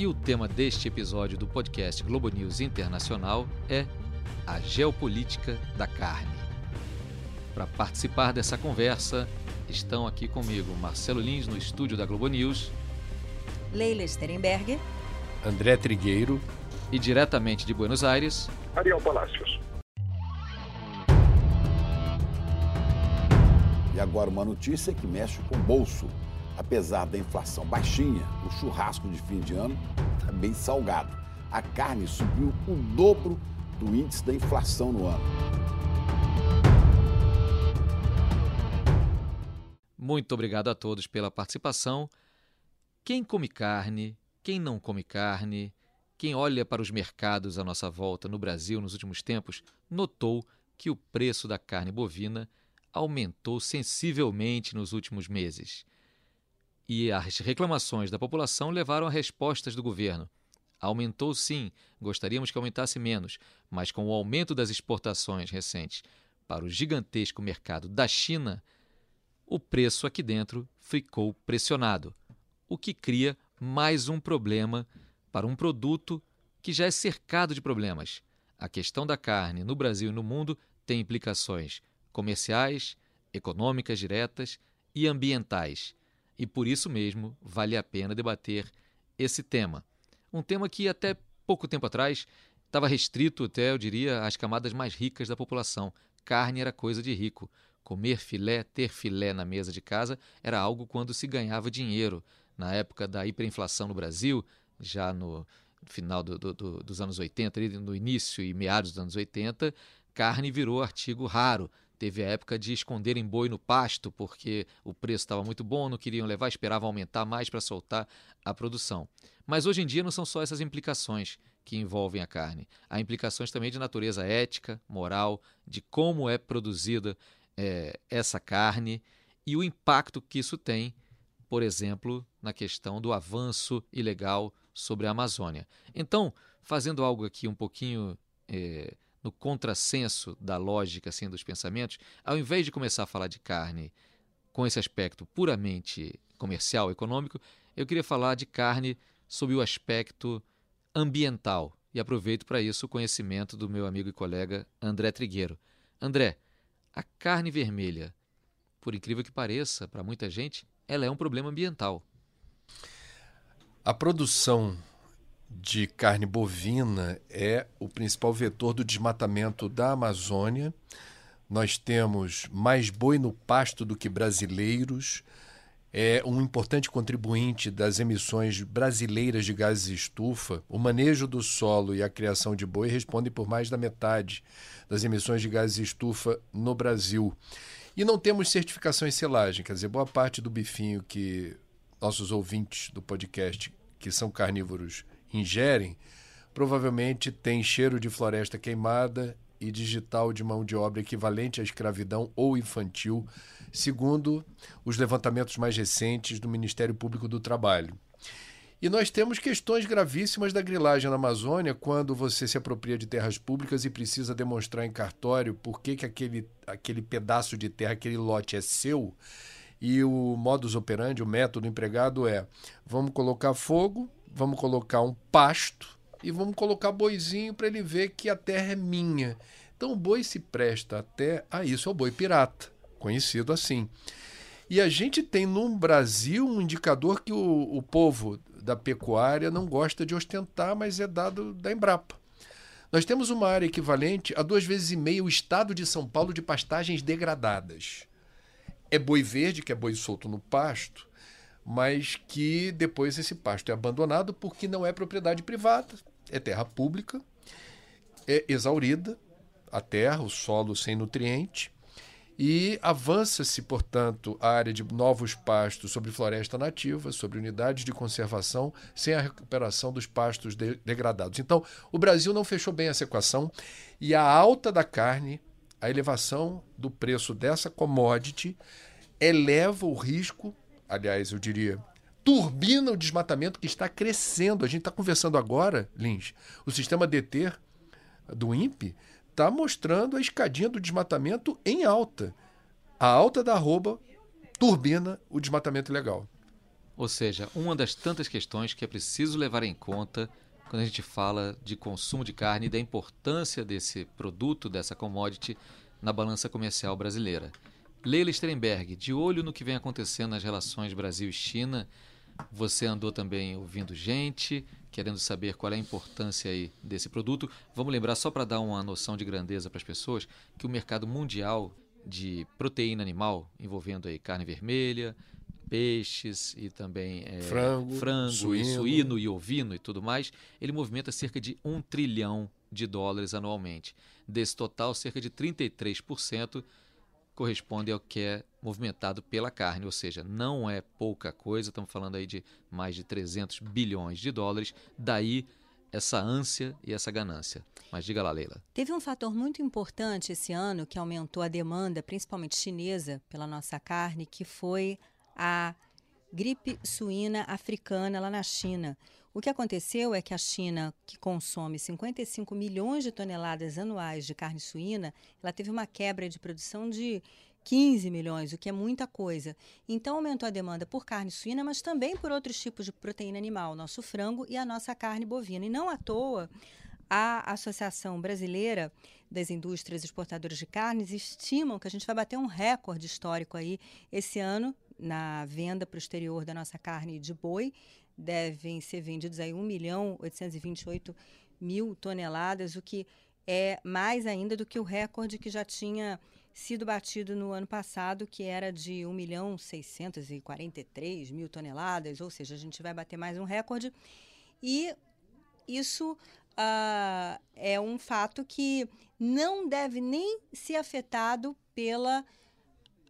E o tema deste episódio do podcast Globo News Internacional é a geopolítica da carne. Para participar dessa conversa, estão aqui comigo Marcelo Lins no estúdio da Globo News, Leila Sterenberger, André Trigueiro e diretamente de Buenos Aires, Ariel Palacios. E agora uma notícia que mexe com o bolso. Apesar da inflação baixinha, o churrasco de fim de ano está bem salgado. A carne subiu o dobro do índice da inflação no ano. Muito obrigado a todos pela participação. Quem come carne, quem não come carne, quem olha para os mercados à nossa volta no Brasil nos últimos tempos, notou que o preço da carne bovina aumentou sensivelmente nos últimos meses. E as reclamações da população levaram a respostas do governo. Aumentou sim, gostaríamos que aumentasse menos, mas com o aumento das exportações recentes para o gigantesco mercado da China, o preço aqui dentro ficou pressionado, o que cria mais um problema para um produto que já é cercado de problemas. A questão da carne no Brasil e no mundo tem implicações comerciais, econômicas diretas e ambientais e por isso mesmo vale a pena debater esse tema. Um tema que até pouco tempo atrás estava restrito até, eu diria, às camadas mais ricas da população. Carne era coisa de rico. Comer filé, ter filé na mesa de casa era algo quando se ganhava dinheiro. Na época da hiperinflação no Brasil, já no final do, do, do, dos anos 80, no início e meados dos anos 80, carne virou artigo raro. Teve a época de esconderem boi no pasto, porque o preço estava muito bom, não queriam levar, esperavam aumentar mais para soltar a produção. Mas hoje em dia não são só essas implicações que envolvem a carne. Há implicações também de natureza ética, moral, de como é produzida é, essa carne e o impacto que isso tem, por exemplo, na questão do avanço ilegal sobre a Amazônia. Então, fazendo algo aqui um pouquinho. É, no contrassenso da lógica assim, dos pensamentos, ao invés de começar a falar de carne com esse aspecto puramente comercial, econômico, eu queria falar de carne sob o aspecto ambiental. E aproveito para isso o conhecimento do meu amigo e colega André Trigueiro. André, a carne vermelha, por incrível que pareça, para muita gente, ela é um problema ambiental. A produção de carne bovina é o principal vetor do desmatamento da Amazônia. Nós temos mais boi no pasto do que brasileiros. É um importante contribuinte das emissões brasileiras de gases estufa. O manejo do solo e a criação de boi respondem por mais da metade das emissões de gases estufa no Brasil. E não temos certificação em selagem, quer dizer, boa parte do bifinho que nossos ouvintes do podcast, que são carnívoros, ingerem, provavelmente tem cheiro de floresta queimada e digital de mão de obra equivalente à escravidão ou infantil, segundo os levantamentos mais recentes do Ministério Público do Trabalho. E nós temos questões gravíssimas da grilagem na Amazônia, quando você se apropria de terras públicas e precisa demonstrar em cartório por que, que aquele, aquele pedaço de terra, aquele lote é seu. E o modus operandi, o método empregado é: vamos colocar fogo, vamos colocar um pasto e vamos colocar boizinho para ele ver que a terra é minha. Então o boi se presta até a isso, é o boi pirata, conhecido assim. E a gente tem no Brasil um indicador que o, o povo da pecuária não gosta de ostentar, mas é dado da Embrapa. Nós temos uma área equivalente a duas vezes e meia o estado de São Paulo de pastagens degradadas. É boi verde, que é boi solto no pasto, mas que depois esse pasto é abandonado porque não é propriedade privada, é terra pública, é exaurida a terra, o solo sem nutriente, e avança-se, portanto, a área de novos pastos sobre floresta nativa, sobre unidades de conservação, sem a recuperação dos pastos de degradados. Então, o Brasil não fechou bem essa equação e a alta da carne, a elevação do preço dessa commodity, eleva o risco aliás, eu diria, turbina o desmatamento que está crescendo. A gente está conversando agora, Lins, o sistema DT do INPE está mostrando a escadinha do desmatamento em alta. A alta da arroba turbina o desmatamento ilegal. Ou seja, uma das tantas questões que é preciso levar em conta quando a gente fala de consumo de carne e da importância desse produto, dessa commodity, na balança comercial brasileira. Leila Sternberg, de olho no que vem acontecendo nas relações Brasil e China, você andou também ouvindo gente, querendo saber qual é a importância aí desse produto. Vamos lembrar, só para dar uma noção de grandeza para as pessoas, que o mercado mundial de proteína animal, envolvendo aí carne vermelha, peixes e também é, frango, frango suíno. E suíno e ovino e tudo mais, ele movimenta cerca de um trilhão de dólares anualmente. Desse total, cerca de 33% corresponde ao que é movimentado pela carne, ou seja, não é pouca coisa, estamos falando aí de mais de 300 bilhões de dólares, daí essa ânsia e essa ganância. Mas diga lá, Leila. Teve um fator muito importante esse ano que aumentou a demanda, principalmente chinesa, pela nossa carne, que foi a gripe suína africana lá na China. O que aconteceu é que a China, que consome 55 milhões de toneladas anuais de carne suína, ela teve uma quebra de produção de 15 milhões, o que é muita coisa. Então aumentou a demanda por carne suína, mas também por outros tipos de proteína animal, nosso frango e a nossa carne bovina. E não à toa, a Associação Brasileira das Indústrias Exportadoras de Carnes estimam que a gente vai bater um recorde histórico aí esse ano na venda para o exterior da nossa carne de boi. Devem ser vendidos aí 1 milhão 828 mil toneladas, o que é mais ainda do que o recorde que já tinha sido batido no ano passado, que era de 1 milhão 643 mil toneladas, ou seja, a gente vai bater mais um recorde. E isso uh, é um fato que não deve nem ser afetado pela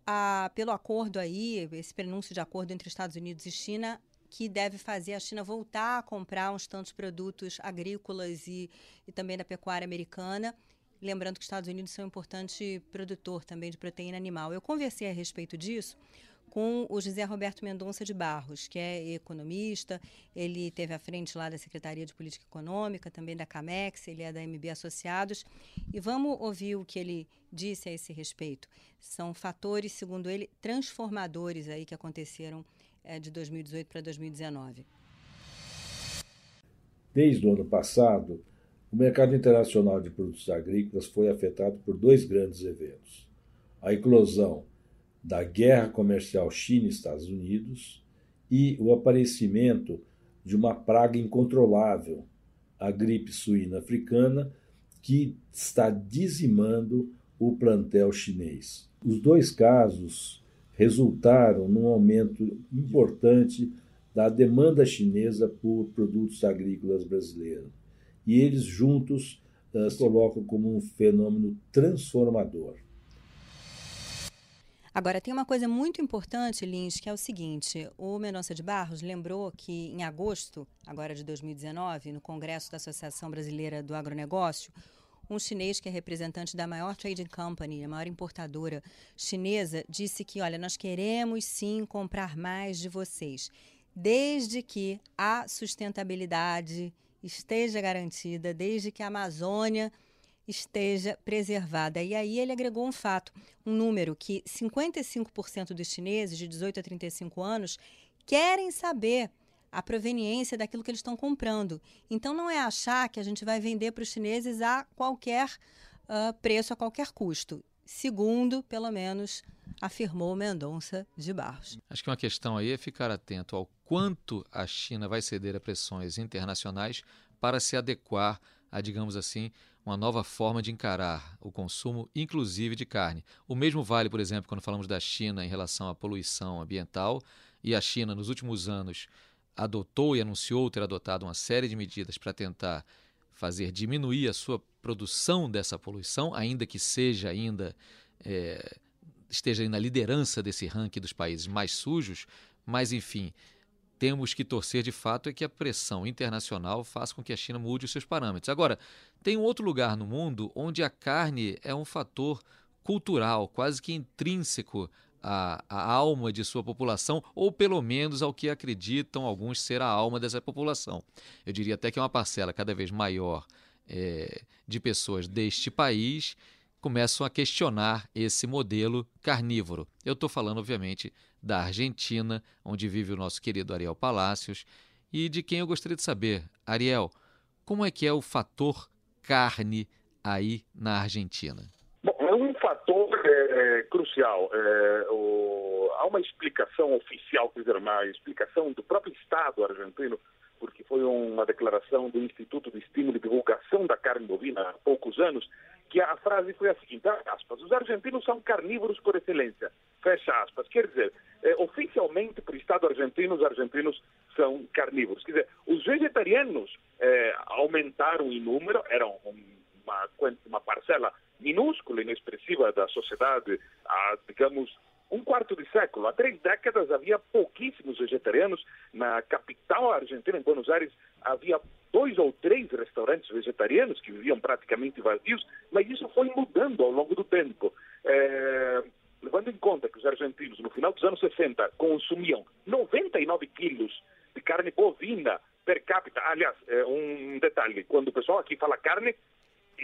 a, pelo acordo aí, esse prenúncio de acordo entre Estados Unidos e China, que deve fazer a China voltar a comprar uns tantos produtos agrícolas e, e também da pecuária americana. Lembrando que os Estados Unidos são um importante produtor também de proteína animal. Eu conversei a respeito disso com o José Roberto Mendonça de Barros, que é economista, ele teve à frente lá da Secretaria de Política Econômica, também da CAMEX, ele é da MB Associados, e vamos ouvir o que ele disse a esse respeito. São fatores, segundo ele, transformadores aí que aconteceram de 2018 para 2019. Desde o ano passado, o mercado internacional de produtos agrícolas foi afetado por dois grandes eventos. A eclosão da guerra comercial China-Estados Unidos e o aparecimento de uma praga incontrolável, a gripe suína africana, que está dizimando o plantel chinês. Os dois casos resultaram num aumento importante da demanda chinesa por produtos agrícolas brasileiros. E eles juntos uh, colocam como um fenômeno transformador. Agora, tem uma coisa muito importante, Lins, que é o seguinte: o Mendonça de Barros lembrou que em agosto, agora de 2019, no Congresso da Associação Brasileira do Agronegócio, um chinês que é representante da maior trading company, a maior importadora chinesa, disse que, olha, nós queremos sim comprar mais de vocês, desde que a sustentabilidade esteja garantida, desde que a Amazônia esteja preservada. E aí ele agregou um fato, um número que 55% dos chineses de 18 a 35 anos querem saber a proveniência daquilo que eles estão comprando. Então não é achar que a gente vai vender para os chineses a qualquer uh, preço, a qualquer custo. Segundo, pelo menos, afirmou Mendonça de Barros. Acho que uma questão aí é ficar atento ao quanto a China vai ceder a pressões internacionais para se adequar a, digamos assim, uma nova forma de encarar o consumo, inclusive de carne. O mesmo vale, por exemplo, quando falamos da China em relação à poluição ambiental, e a China, nos últimos anos, adotou e anunciou ter adotado uma série de medidas para tentar fazer diminuir a sua produção dessa poluição, ainda que seja ainda é, esteja na liderança desse ranking dos países mais sujos, mas enfim, temos que torcer de fato é que a pressão internacional faça com que a China mude os seus parâmetros. Agora, tem um outro lugar no mundo onde a carne é um fator cultural, quase que intrínseco à, à alma de sua população, ou pelo menos ao que acreditam alguns ser a alma dessa população. Eu diria até que é uma parcela cada vez maior é, de pessoas deste país começam a questionar esse modelo carnívoro. Eu estou falando, obviamente, da Argentina, onde vive o nosso querido Ariel Palácios, e de quem eu gostaria de saber. Ariel, como é que é o fator carne aí na Argentina? Bom, é um é, crucial. É, o, há uma explicação oficial, quer dizer, explicação do próprio Estado argentino porque foi uma declaração do Instituto de Estímulo e Divulgação da Carne Bovina há poucos anos, que a frase foi a seguinte, aspas, os argentinos são carnívoros por excelência, fecha aspas. Quer dizer, eh, oficialmente para o Estado argentino, os argentinos são carnívoros. Quer dizer, os vegetarianos eh, aumentaram em número, eram uma, uma parcela inexpressiva da sociedade há, digamos, um quarto de século. Há três décadas havia pouquíssimos vegetarianos. Na capital argentina, em Buenos Aires, havia dois ou três restaurantes vegetarianos que viviam praticamente vazios, mas isso foi mudando ao longo do tempo. É, levando em conta que os argentinos, no final dos anos 60, consumiam 99 quilos de carne bovina per capita. Aliás, é, um detalhe: quando o pessoal aqui fala carne,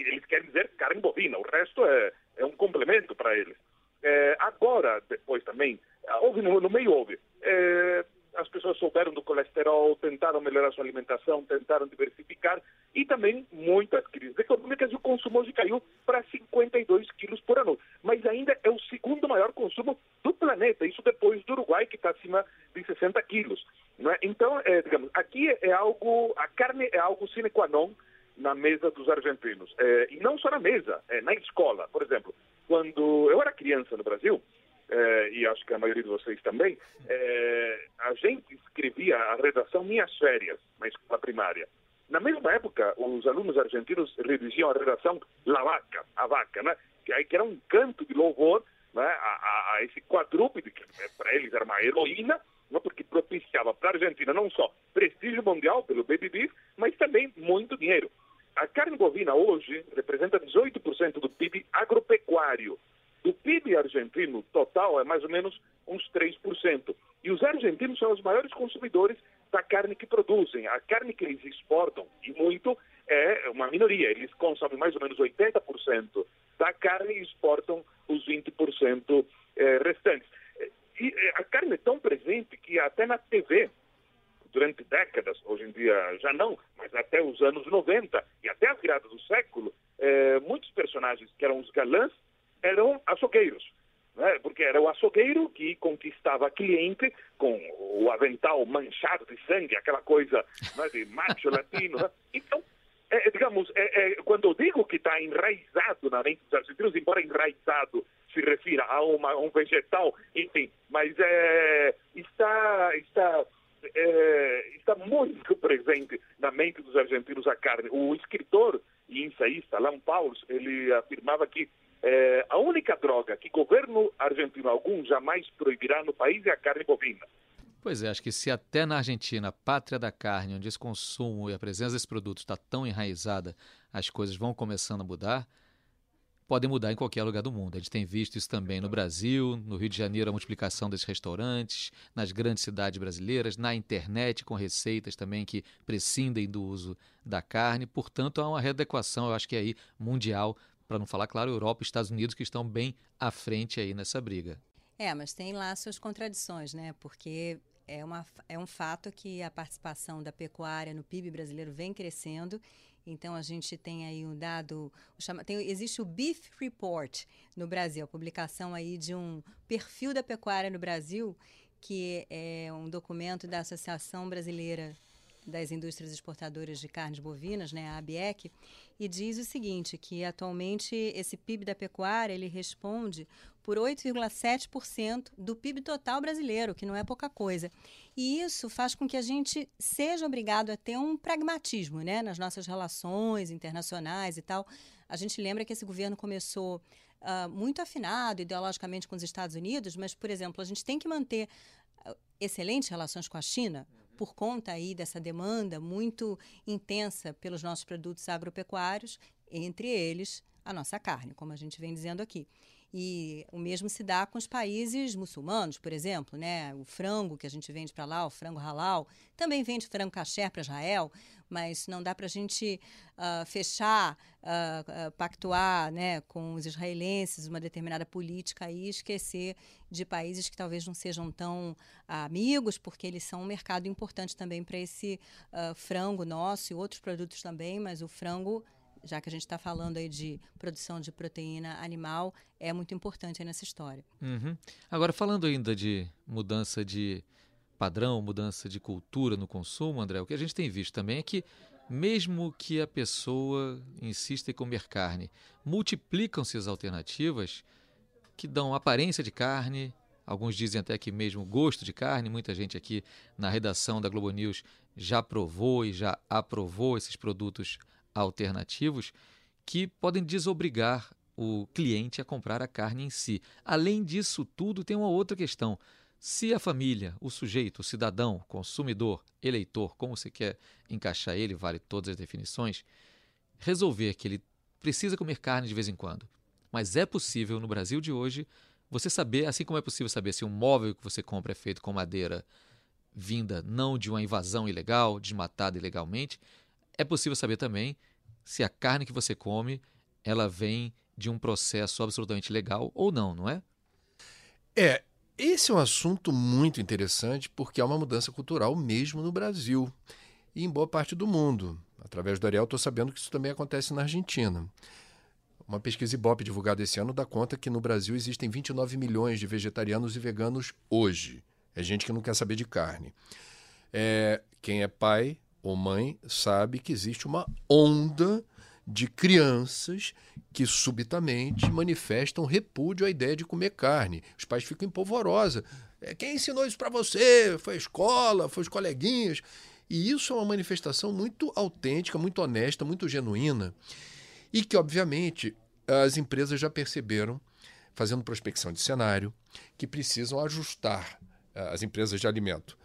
eles querem dizer carne bovina, o resto é, é um complemento para eles. É, agora, depois também, houve no, no meio houve. É, as pessoas souberam do colesterol, tentaram melhorar sua alimentação, tentaram diversificar e também muitas crises econômicas e o consumo hoje caiu para 52 quilos por ano. Mas ainda é o segundo maior consumo do planeta, isso depois do Uruguai, que está acima de 60 quilos. É? Então, é, digamos, aqui é algo, a carne é algo sine qua non na mesa dos argentinos. É, e não só na mesa, é, na escola, por exemplo. Quando eu era criança no Brasil, é, e acho que a maioria de vocês também, é, a gente escrevia a redação Minhas Férias na escola primária. Na mesma época, os alunos argentinos redigiam a redação La Vaca, a vaca, né? que, que era um canto de louvor né? a, a, a esse quadrúpede, que né, para eles era uma heroína, né? porque propiciava para a Argentina não só prestígio mundial pelo baby beef, mas também muito dinheiro. A carne bovina hoje representa 18% do PIB agropecuário. O PIB argentino total é mais ou menos uns 3%. E os argentinos são os maiores consumidores da carne que produzem. A carne que eles exportam, e muito, é uma minoria. Eles consomem mais ou menos 80% da carne e exportam os 20% eh, restantes. E eh, a carne é tão presente que até na TV, durante décadas, hoje em dia já não, mas até os anos 90 e até a virada do século, eh, muitos personagens que eram os galãs eram açougueiros. Né? Porque era o açougueiro que conquistava cliente com o avental manchado de sangue, aquela coisa né, de macho latino. Né? Então, é, digamos, é, é, quando eu digo que está enraizado na mente dos argentinos, embora enraizado se refira a, uma, a um vegetal, enfim, mas é, está, está é, está muito presente na mente dos argentinos a carne. O escritor e ensaísta Alan Pauls, ele afirmava que é, a única droga que governo argentino algum jamais proibirá no país é a carne bovina. Pois é, acho que se até na Argentina, pátria da carne, onde esse consumo e a presença desse produto está tão enraizada, as coisas vão começando a mudar, podem mudar em qualquer lugar do mundo. A gente tem visto isso também no Brasil, no Rio de Janeiro, a multiplicação desses restaurantes, nas grandes cidades brasileiras, na internet, com receitas também que prescindem do uso da carne. Portanto, há uma readequação, eu acho que é aí mundial, para não falar, claro, Europa e Estados Unidos, que estão bem à frente aí nessa briga. É, mas tem lá suas contradições, né? Porque é, uma, é um fato que a participação da pecuária no PIB brasileiro vem crescendo então a gente tem aí um dado, chama, tem, existe o Beef Report no Brasil, a publicação aí de um perfil da pecuária no Brasil, que é um documento da Associação Brasileira das Indústrias Exportadoras de Carnes Bovinas, né, a ABEC, e diz o seguinte, que atualmente esse PIB da pecuária, ele responde por 8,7% do PIB total brasileiro, que não é pouca coisa. E isso faz com que a gente seja obrigado a ter um pragmatismo né, nas nossas relações internacionais e tal. A gente lembra que esse governo começou uh, muito afinado ideologicamente com os Estados Unidos, mas, por exemplo, a gente tem que manter uh, excelentes relações com a China por conta aí dessa demanda muito intensa pelos nossos produtos agropecuários, entre eles a nossa carne, como a gente vem dizendo aqui. E o mesmo se dá com os países muçulmanos, por exemplo, né? O frango que a gente vende para lá, o frango halal, também vende frango kasher para Israel, mas não dá para a gente uh, fechar, uh, uh, pactuar né, com os israelenses uma determinada política e esquecer de países que talvez não sejam tão amigos, porque eles são um mercado importante também para esse frango nosso e outros produtos também, mas o frango já que a gente está falando aí de produção de proteína animal, é muito importante nessa história. Uhum. Agora, falando ainda de mudança de padrão, mudança de cultura no consumo, André, o que a gente tem visto também é que, mesmo que a pessoa insista em comer carne, multiplicam-se as alternativas que dão aparência de carne, alguns dizem até que mesmo gosto de carne. Muita gente aqui na redação da Globo News já provou e já aprovou esses produtos alternativos que podem desobrigar o cliente a comprar a carne em si. Além disso tudo, tem uma outra questão. Se a família, o sujeito, o cidadão, consumidor, eleitor, como você quer encaixar ele, vale todas as definições, resolver que ele precisa comer carne de vez em quando, mas é possível no Brasil de hoje você saber, assim como é possível saber se um móvel que você compra é feito com madeira vinda não de uma invasão ilegal, desmatada ilegalmente, é possível saber também se a carne que você come ela vem de um processo absolutamente legal ou não, não é? É, esse é um assunto muito interessante porque há uma mudança cultural mesmo no Brasil e em boa parte do mundo. Através do Ariel, estou sabendo que isso também acontece na Argentina. Uma pesquisa Ibope divulgada esse ano dá conta que no Brasil existem 29 milhões de vegetarianos e veganos hoje. É gente que não quer saber de carne. É, quem é pai ou mãe sabe que existe uma onda de crianças que subitamente manifestam repúdio à ideia de comer carne. Os pais ficam empolvorosa. É, quem ensinou isso para você? Foi a escola, foi os coleguinhas. E isso é uma manifestação muito autêntica, muito honesta, muito genuína. E que, obviamente, as empresas já perceberam, fazendo prospecção de cenário, que precisam ajustar eh, as empresas de alimento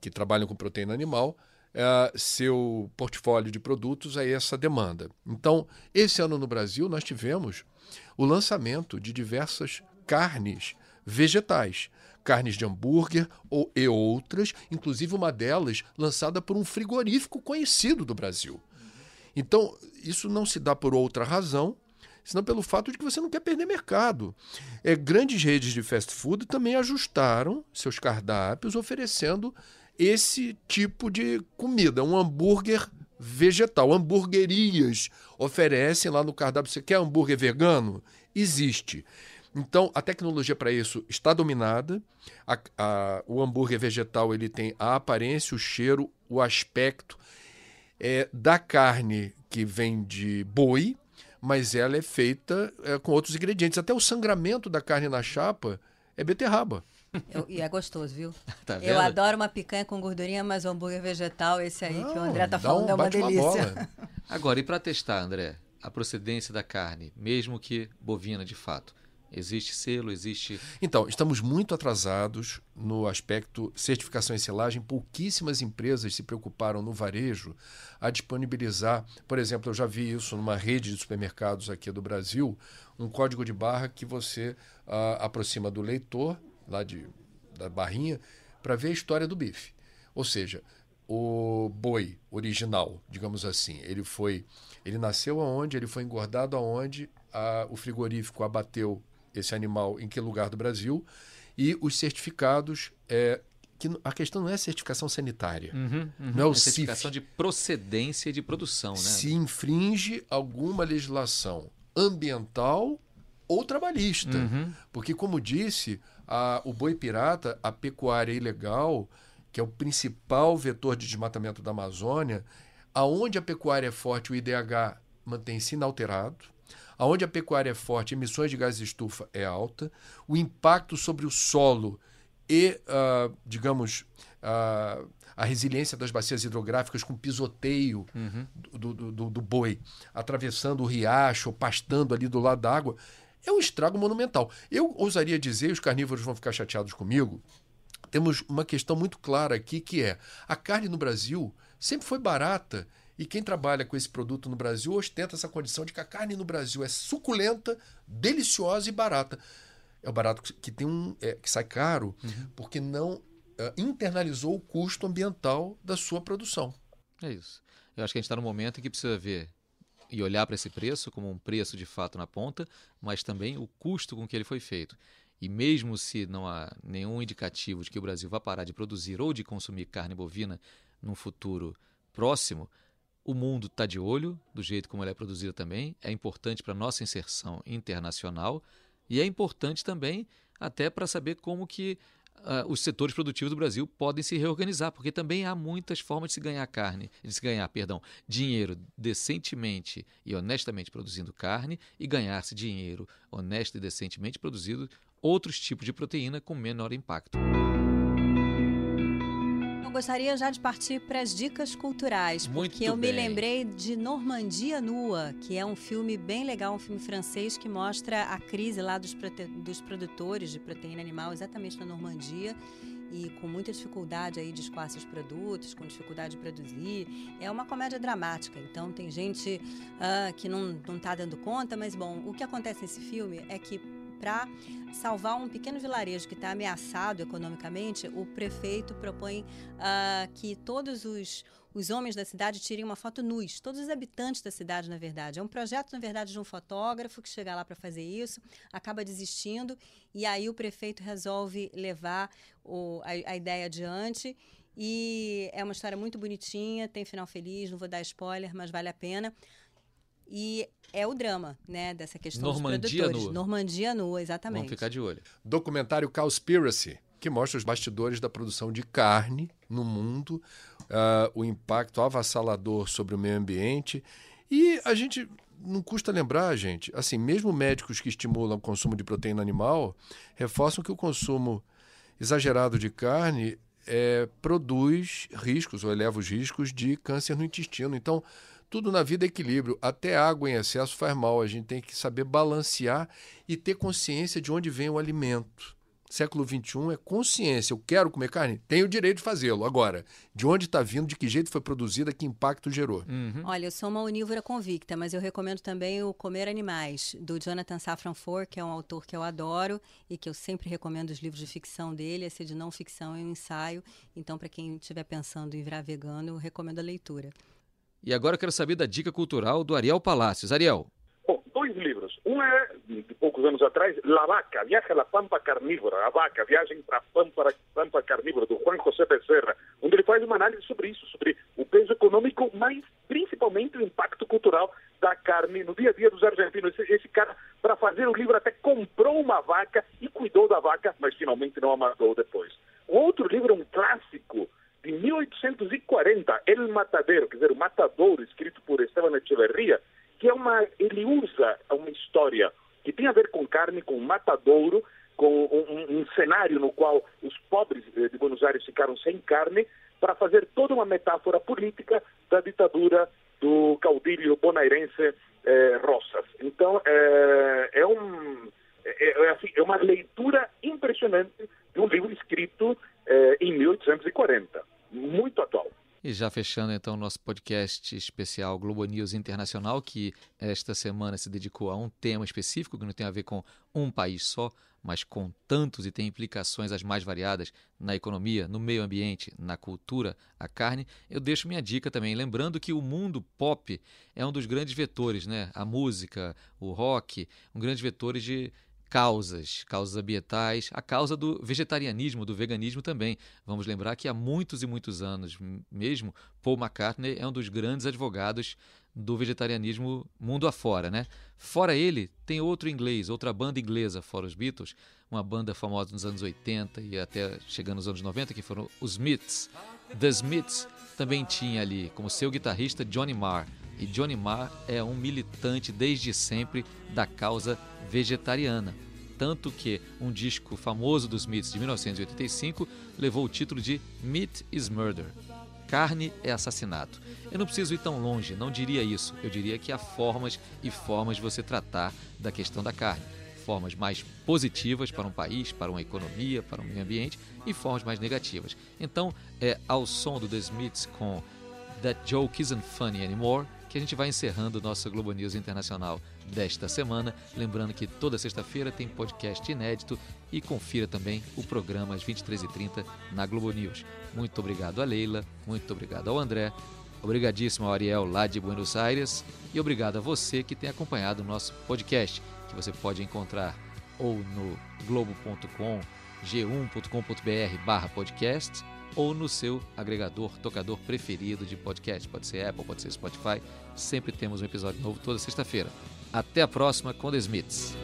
que trabalham com proteína animal uh, seu portfólio de produtos a essa demanda. Então, esse ano no Brasil, nós tivemos o lançamento de diversas carnes vegetais, carnes de hambúrguer ou, e outras, inclusive uma delas lançada por um frigorífico conhecido do Brasil. Então, isso não se dá por outra razão, senão pelo fato de que você não quer perder mercado. É, grandes redes de fast food também ajustaram seus cardápios, oferecendo esse tipo de comida, um hambúrguer vegetal. Hamburguerias oferecem lá no cardápio. Você quer hambúrguer vegano? Existe. Então, a tecnologia para isso está dominada. A, a, o hambúrguer vegetal ele tem a aparência, o cheiro, o aspecto é, da carne que vem de boi, mas ela é feita é, com outros ingredientes. Até o sangramento da carne na chapa é beterraba. Eu, e é gostoso, viu? Tá eu adoro uma picanha com gordurinha, mas o hambúrguer vegetal, esse aí Não, que o André tá falando, um, é uma delícia. Uma Agora, e para testar, André, a procedência da carne, mesmo que bovina de fato? Existe selo, existe. Então, estamos muito atrasados no aspecto certificação e selagem. Pouquíssimas empresas se preocuparam no varejo a disponibilizar. Por exemplo, eu já vi isso numa rede de supermercados aqui do Brasil, um código de barra que você uh, aproxima do leitor lá de, da Barrinha, para ver a história do bife. Ou seja, o boi original, digamos assim, ele foi, ele nasceu aonde, ele foi engordado aonde, a, o frigorífico abateu esse animal em que lugar do Brasil e os certificados é, que a questão não é certificação sanitária, uhum, uhum. não é o é certificação CIF. de procedência e de produção, né? Se infringe alguma legislação ambiental ou trabalhista, uhum. porque como disse a, o boi pirata, a pecuária ilegal, que é o principal vetor de desmatamento da Amazônia, aonde a pecuária é forte, o IDH mantém-se inalterado. Aonde a pecuária é forte, emissões de gases de estufa é alta, o impacto sobre o solo e, uh, digamos, uh, a resiliência das bacias hidrográficas com pisoteio uhum. do, do, do, do, boi, atravessando o riacho, pastando ali do lado da água, é um estrago monumental. Eu ousaria dizer, os carnívoros vão ficar chateados comigo, temos uma questão muito clara aqui que é a carne no Brasil sempre foi barata E quem trabalha com esse produto no Brasil ostenta essa condição de que a carne no Brasil é suculenta, deliciosa e barata. É o barato que tem um é, que sai caro uhum. porque não uh, internalizou o custo ambiental da sua produção. É isso. Eu acho que a gente está no momento em que precisa ver e olhar para esse preço como um preço de fato na ponta, mas também o custo com que ele foi feito. E mesmo se não há nenhum indicativo de que o Brasil vá parar de produzir ou de consumir carne bovina num futuro próximo, o mundo está de olho do jeito como ela é produzida também. É importante para a nossa inserção internacional e é importante também até para saber como que uh, os setores produtivos do Brasil podem se reorganizar, porque também há muitas formas de se ganhar carne, de se ganhar, perdão, dinheiro decentemente e honestamente produzindo carne e ganhar-se dinheiro honesto e decentemente produzindo outros tipos de proteína com menor impacto gostaria já de partir para as dicas culturais, Muito porque eu bem. me lembrei de Normandia Nua, que é um filme bem legal, um filme francês que mostra a crise lá dos, dos produtores de proteína animal, exatamente na Normandia e com muita dificuldade aí de escoar seus produtos, com dificuldade de produzir. É uma comédia dramática, então tem gente uh, que não está dando conta, mas bom, o que acontece nesse filme é que para salvar um pequeno vilarejo que está ameaçado economicamente, o prefeito propõe uh, que todos os, os homens da cidade tirem uma foto nus, todos os habitantes da cidade, na verdade. É um projeto, na verdade, de um fotógrafo que chega lá para fazer isso, acaba desistindo, e aí o prefeito resolve levar o, a, a ideia adiante. E é uma história muito bonitinha, tem final feliz, não vou dar spoiler, mas vale a pena. E é o drama, né, dessa questão Normandia dos produtores. Nua. Normandia Nua, exatamente. Vamos ficar de olho. Documentário Cowspiracy, que mostra os bastidores da produção de carne no mundo, uh, o impacto avassalador sobre o meio ambiente. E a gente não custa lembrar, gente, assim, mesmo médicos que estimulam o consumo de proteína animal reforçam que o consumo exagerado de carne é, produz riscos ou eleva os riscos de câncer no intestino. Então, tudo na vida é equilíbrio. Até água em excesso faz mal. A gente tem que saber balancear e ter consciência de onde vem o alimento. Século XXI é consciência. Eu quero comer carne? Tenho o direito de fazê-lo. Agora, de onde está vindo, de que jeito foi produzida, que impacto gerou? Uhum. Olha, eu sou uma onívora convicta, mas eu recomendo também o Comer Animais, do Jonathan Safran Foer, que é um autor que eu adoro e que eu sempre recomendo os livros de ficção dele. Esse de não ficção é um ensaio. Então, para quem estiver pensando em virar vegano, eu recomendo a leitura. E agora eu quero saber da dica cultural do Ariel Palácios. Ariel. Bom, dois livros. Um é, de poucos anos atrás, La Vaca, Viaja à Pampa Carnívora. A Vaca, Viagem para a Pampa, Pampa Carnívora, do Juan José Becerra, onde ele faz uma análise sobre isso, sobre o peso econômico, mas principalmente o impacto cultural da carne no dia a dia dos argentinos. Esse, esse cara, para fazer o livro, até comprou uma vaca e cuidou da vaca, mas finalmente não a matou depois. O outro livro é um clássico de 1840, El Matadero, quer dizer, o Matadouro, escrito por Esteban Echeverria, que é uma, ele usa uma história que tem a ver com carne, com matadouro, com um, um cenário no qual os pobres de Buenos Aires ficaram sem carne, para fazer toda uma metáfora política da ditadura do caudilho bonairense eh, Rosas. Então, eh, é, um, é, é, assim, é, uma leitura impressionante de um livro escrito eh, em 1840 muito atual. E já fechando então o nosso podcast especial Globo News Internacional, que esta semana se dedicou a um tema específico que não tem a ver com um país só, mas com tantos e tem implicações as mais variadas na economia, no meio ambiente, na cultura, a carne, eu deixo minha dica também, lembrando que o mundo pop é um dos grandes vetores, né? A música, o rock, um grande vetores de causas, causas ambientais, a causa do vegetarianismo, do veganismo também. Vamos lembrar que há muitos e muitos anos mesmo, Paul McCartney é um dos grandes advogados do vegetarianismo mundo afora, né? Fora ele, tem outro inglês, outra banda inglesa, fora os Beatles, uma banda famosa nos anos 80 e até chegando nos anos 90, que foram os Smiths. The Smiths também tinha ali como seu guitarrista Johnny Marr, e Johnny Marr é um militante desde sempre da causa vegetariana. Tanto que um disco famoso dos Smiths de 1985 levou o título de Meat is Murder. Carne é assassinato. Eu não preciso ir tão longe, não diria isso. Eu diria que há formas e formas de você tratar da questão da carne. Formas mais positivas para um país, para uma economia, para o meio ambiente e formas mais negativas. Então, é ao som do The Smiths com That Joke Isn't Funny Anymore, que a gente vai encerrando o nosso Globo News Internacional desta semana. Lembrando que toda sexta-feira tem podcast inédito e confira também o programa às 23h30 na Globo News. Muito obrigado a Leila, muito obrigado ao André, obrigadíssimo ao Ariel lá de Buenos Aires e obrigado a você que tem acompanhado o nosso podcast, que você pode encontrar ou no globo.com, g1.com.br barra podcast ou no seu agregador, tocador preferido de podcast. Pode ser Apple, pode ser Spotify. Sempre temos um episódio novo toda sexta-feira. Até a próxima com The Smiths.